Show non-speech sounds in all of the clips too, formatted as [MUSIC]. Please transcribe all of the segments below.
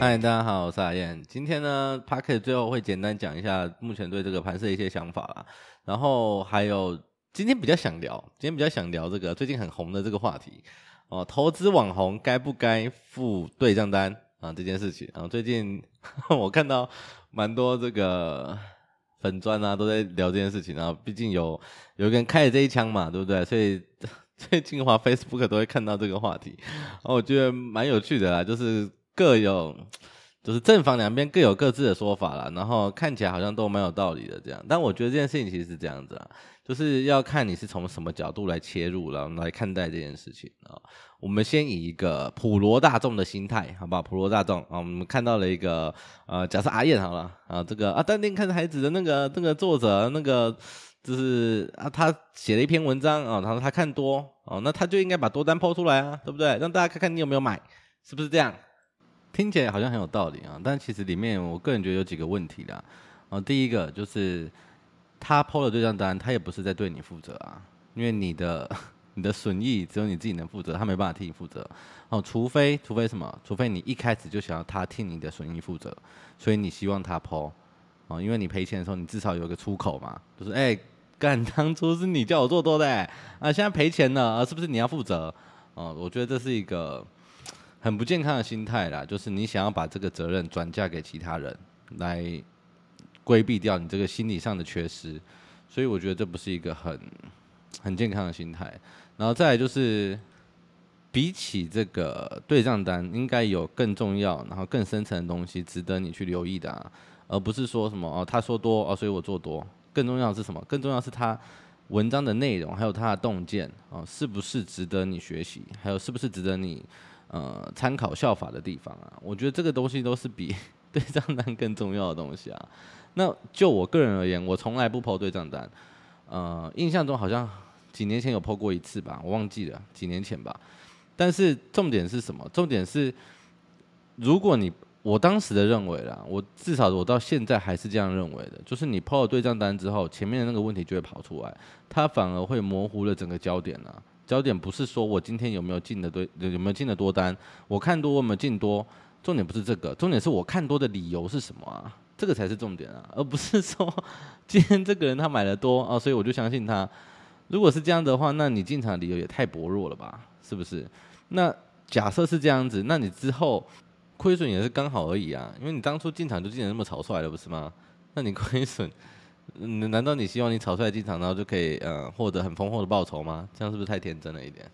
嗨，大家好，我是阿燕。今天呢，Podcast 最后会简单讲一下目前对这个盘势的一些想法啦。然后还有今天比较想聊，今天比较想聊这个最近很红的这个话题哦，投资网红该不该付对账单啊这件事情。然后最近 [LAUGHS] 我看到蛮多这个粉钻啊都在聊这件事情。然后毕竟有有个人开了这一枪嘛，对不对？所以 [LAUGHS] 最近的话，Facebook 都会看到这个话题。然后我觉得蛮有趣的啦，就是。各有，就是正反两边各有各自的说法啦，然后看起来好像都蛮有道理的这样，但我觉得这件事情其实是这样子啊，就是要看你是从什么角度来切入，然后来看待这件事情啊。我们先以一个普罗大众的心态，好不好？普罗大众啊，我们看到了一个呃，假设阿燕好了啊，这个啊，淡定看孩子的那个那个作者，那个就是啊，他写了一篇文章啊，他说他看多哦，那他就应该把多单抛出来啊，对不对？让大家看看你有没有买，是不是这样？听起来好像很有道理啊，但其实里面我个人觉得有几个问题啦。啊，第一个就是他抛了对账单，他也不是在对你负责啊，因为你的 [LAUGHS] 你的损益只有你自己能负责，他没办法替你负责。哦，除非除非什么？除非你一开始就想要他替你的损益负责，所以你希望他抛，哦，因为你赔钱的时候你至少有个出口嘛，就是哎，干当初是你叫我做多的，啊，现在赔钱了啊，是不是你要负责？哦，我觉得这是一个。很不健康的心态啦，就是你想要把这个责任转嫁给其他人，来规避掉你这个心理上的缺失，所以我觉得这不是一个很很健康的心态。然后再来就是，比起这个对账单，应该有更重要、然后更深层的东西值得你去留意的啊，而不是说什么哦，他说多哦，所以我做多。更重要的是什么？更重要是他文章的内容，还有他的洞见哦，是不是值得你学习？还有是不是值得你？呃，参考效法的地方啊，我觉得这个东西都是比 [LAUGHS] 对账单更重要的东西啊。那就我个人而言，我从来不抛对账单。呃，印象中好像几年前有抛过一次吧，我忘记了，几年前吧。但是重点是什么？重点是，如果你我当时的认为啦，我至少我到现在还是这样认为的，就是你抛了对账单之后，前面的那个问题就会跑出来，它反而会模糊了整个焦点啊。焦点不是说我今天有没有进的对，有没有进的多单，我看多我有没有进多，重点不是这个，重点是我看多的理由是什么啊？这个才是重点啊，而不是说今天这个人他买的多啊，所以我就相信他。如果是这样的话，那你进场的理由也太薄弱了吧？是不是？那假设是这样子，那你之后亏损也是刚好而已啊，因为你当初进场就进的那么草率了，不是吗？那你亏损。嗯，难道你希望你草率进场，然后就可以呃获得很丰厚的报酬吗？这样是不是太天真了一点？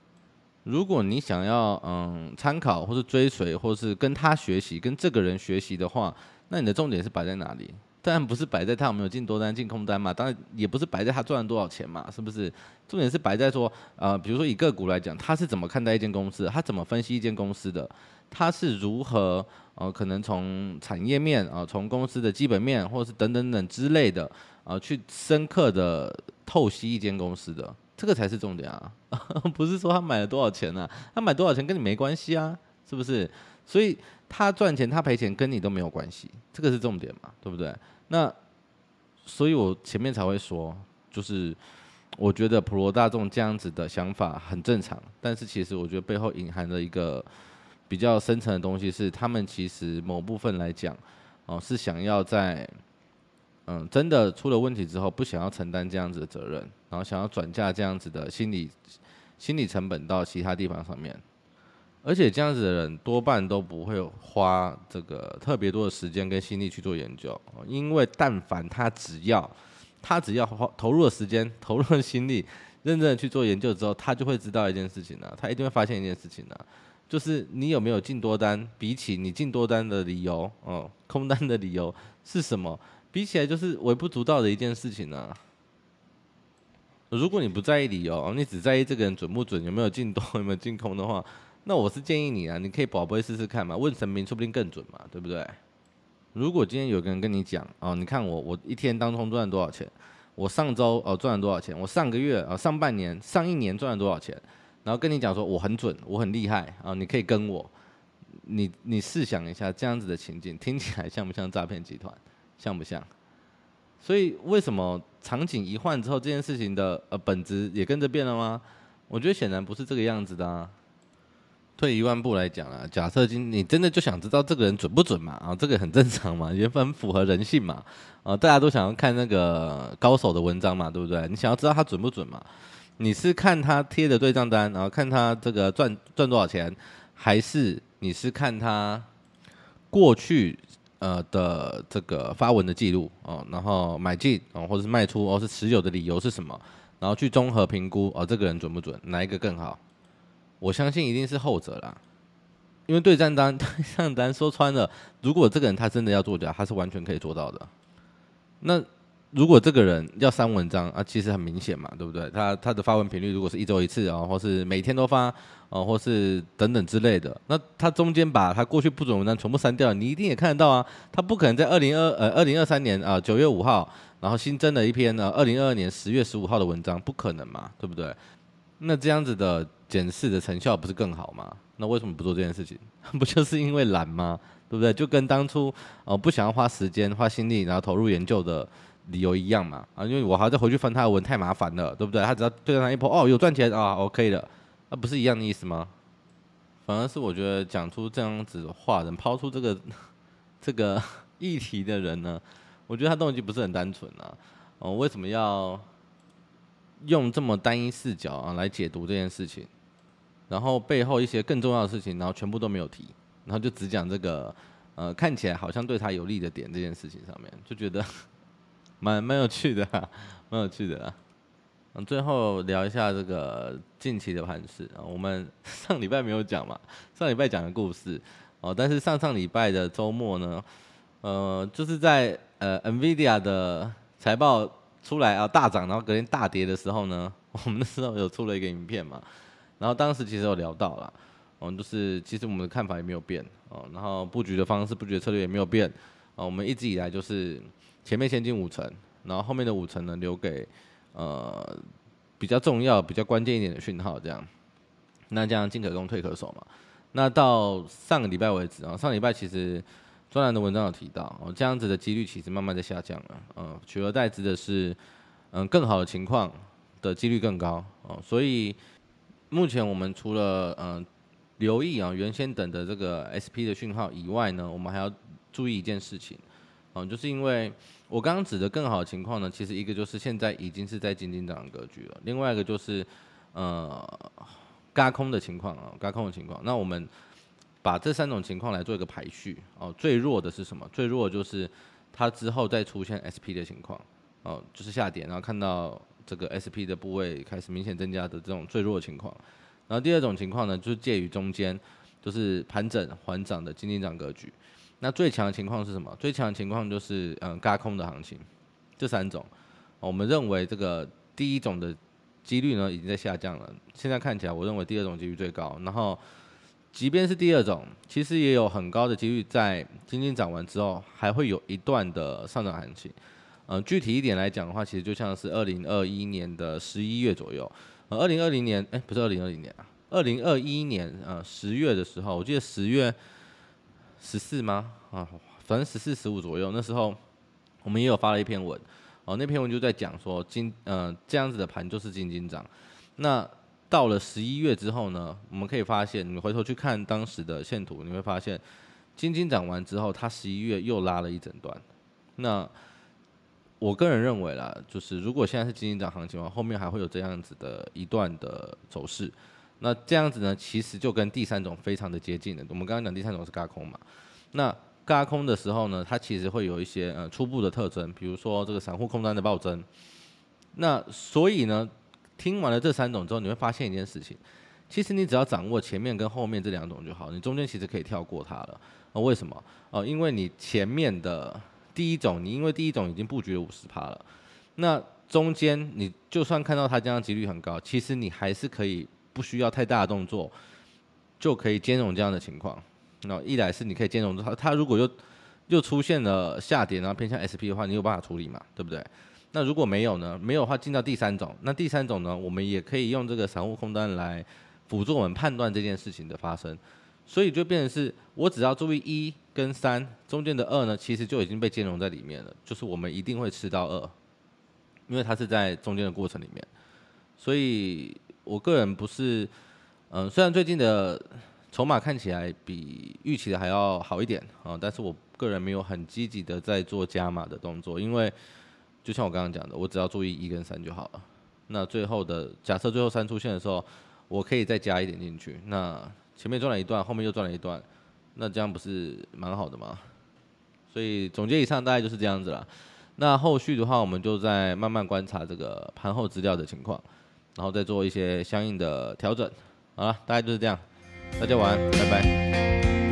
如果你想要嗯参考或是追随，或是跟他学习，跟这个人学习的话，那你的重点是摆在哪里？当然不是摆在他有没有进多单、进空单嘛，当然也不是摆在他赚了多少钱嘛，是不是？重点是摆在说，呃，比如说以个股来讲，他是怎么看待一间公司的？他怎么分析一间公司的？他是如何呃可能从产业面啊，从、公司的基本面，或者是等等等之类的。啊，去深刻的透析一间公司的，这个才是重点啊！[LAUGHS] 不是说他买了多少钱啊，他买多少钱跟你没关系啊，是不是？所以他赚钱他赔钱跟你都没有关系，这个是重点嘛，对不对？那所以我前面才会说，就是我觉得普罗大众这样子的想法很正常，但是其实我觉得背后隐含的一个比较深层的东西是，他们其实某部分来讲，哦，是想要在。嗯，真的出了问题之后，不想要承担这样子的责任，然后想要转嫁这样子的心理心理成本到其他地方上面，而且这样子的人多半都不会花这个特别多的时间跟心力去做研究，因为但凡他只要他只要花投入了时间、投入了心力，认真的去做研究之后，他就会知道一件事情呢，他一定会发现一件事情呢，就是你有没有进多单，比起你进多单的理由，哦，空单的理由是什么？比起来就是微不足道的一件事情啊。如果你不在意理由，你只在意这个人准不准，有没有进多，有没有进空的话，那我是建议你啊，你可以宝贝试试看嘛，问神明说不定更准嘛，对不对？如果今天有个人跟你讲哦，你看我我一天当中赚了多少钱，我上周哦赚了多少钱，我上个月啊上半年上一年赚了多少钱，然后跟你讲说我很准，我很厉害啊，你可以跟我，你你试想一下这样子的情景，听起来像不像诈骗集团？像不像？所以为什么场景一换之后，这件事情的呃本质也跟着变了吗？我觉得显然不是这个样子的啊。退一万步来讲啊，假设今你真的就想知道这个人准不准嘛？啊，这个很正常嘛，也很符合人性嘛。啊，大家都想要看那个高手的文章嘛，对不对？你想要知道他准不准嘛？你是看他贴的对账单，然后看他这个赚赚多少钱，还是你是看他过去呃的这个发文的记录哦，然后买进哦，或者是卖出，或是持有的理由是什么？然后去综合评估哦，这个人准不准？哪一个更好？我相信一定是后者啦，因为对账单、[LAUGHS] 对账单说穿了，如果这个人他真的要作假，他是完全可以做到的。那如果这个人要删文章啊，其实很明显嘛，对不对？他他的发文频率如果是一周一次啊，或是每天都发啊，或是等等之类的，那他中间把他过去不准文章全部删掉，你一定也看得到啊。他不可能在二零二呃二零二三年啊九月五号，然后新增了一篇呢二零二二年十月十五号的文章，不可能嘛，对不对？那这样子的。检视的成效不是更好吗？那为什么不做这件事情？[LAUGHS] 不就是因为懒吗？对不对？就跟当初哦不想要花时间、花心力，然后投入研究的理由一样嘛。啊，因为我还要再回去翻他的文，太麻烦了，对不对？他只要对上一波哦，有赚钱啊，OK 的，那不是一样的意思吗？反而是我觉得讲出这样子的话，能抛出这个 [LAUGHS] 这个议题的人呢，我觉得他动机不是很单纯啊。哦，为什么要用这么单一视角啊来解读这件事情？然后背后一些更重要的事情，然后全部都没有提，然后就只讲这个，呃，看起来好像对他有利的点这件事情上面，就觉得蛮蛮有趣的，蛮有趣的。嗯，最后聊一下这个近期的盘势啊，我们上礼拜没有讲嘛，上礼拜讲的故事哦，但是上上礼拜的周末呢，呃，就是在呃 NVIDIA 的财报出来啊大涨，然后隔天大跌的时候呢，[LAUGHS] 我们那时候有出了一个影片嘛。然后当时其实有聊到了，嗯，就是其实我们的看法也没有变，哦，然后布局的方式、布局的策略也没有变，啊，我们一直以来就是前面先进五成，然后后面的五成呢留给呃比较重要、比较关键一点的讯号，这样，那这样进可攻退可守嘛。那到上个礼拜为止啊，上礼拜其实专栏的文章有提到，哦，这样子的几率其实慢慢在下降了，嗯，取而代之的是，嗯，更好的情况的几率更高，哦，所以。目前我们除了嗯、留意啊原先等的这个 SP 的讯号以外呢，我们还要注意一件事情，嗯，就是因为我刚刚指的更好的情况呢，其实一个就是现在已经是在金金涨的格局了，另外一个就是呃轧空的情况啊，轧空的情况。那我们把这三种情况来做一个排序哦，最弱的是什么？最弱就是它之后再出现 SP 的情况哦，就是下跌，然后看到。这个 SP 的部位开始明显增加的这种最弱情况，然后第二种情况呢，就是介于中间，就是盘整缓涨的金金涨格局。那最强的情况是什么？最强的情况就是嗯，轧空的行情。这三种，我们认为这个第一种的几率呢已经在下降了。现在看起来，我认为第二种几率最高。然后，即便是第二种，其实也有很高的几率在金金涨完之后，还会有一段的上涨行情。嗯，具体一点来讲的话，其实就像是二零二一年的十一月左右。呃，二零二零年，哎，不是二零二零年啊，二零二一年，呃，十月的时候，我记得十月十四吗？啊，反正十四、十五左右，那时候我们也有发了一篇文。哦，那篇文就在讲说金，呃，这样子的盘就是金金涨。那到了十一月之后呢，我们可以发现，你回头去看当时的线图，你会发现金金涨完之后，它十一月又拉了一整段。那我个人认为啦，就是如果现在是金金涨行情的话，后面还会有这样子的一段的走势。那这样子呢，其实就跟第三种非常的接近了。我们刚刚讲第三种是轧空嘛，那轧空的时候呢，它其实会有一些呃初步的特征，比如说这个散户空单的暴增。那所以呢，听完了这三种之后，你会发现一件事情，其实你只要掌握前面跟后面这两种就好，你中间其实可以跳过它了。啊，为什么？哦，因为你前面的。第一种，你因为第一种已经布局了五十趴了，那中间你就算看到它这样几率很高，其实你还是可以不需要太大的动作，就可以兼容这样的情况。那一来是你可以兼容它，它如果又又出现了下跌，然后偏向 SP 的话，你有办法处理嘛？对不对？那如果没有呢？没有的话进到第三种，那第三种呢，我们也可以用这个散户空单来辅助我们判断这件事情的发生。所以就变成是我只要注意一跟三中间的二呢，其实就已经被兼容在里面了。就是我们一定会吃到二，因为它是在中间的过程里面。所以我个人不是，嗯，虽然最近的筹码看起来比预期的还要好一点啊，但是我个人没有很积极的在做加码的动作，因为就像我刚刚讲的，我只要注意一跟三就好了。那最后的假设最后三出现的时候，我可以再加一点进去。那前面赚了一段，后面又赚了一段，那这样不是蛮好的吗？所以总结以上大概就是这样子了。那后续的话，我们就再慢慢观察这个盘后资料的情况，然后再做一些相应的调整。好了，大概就是这样，大家晚安，拜拜。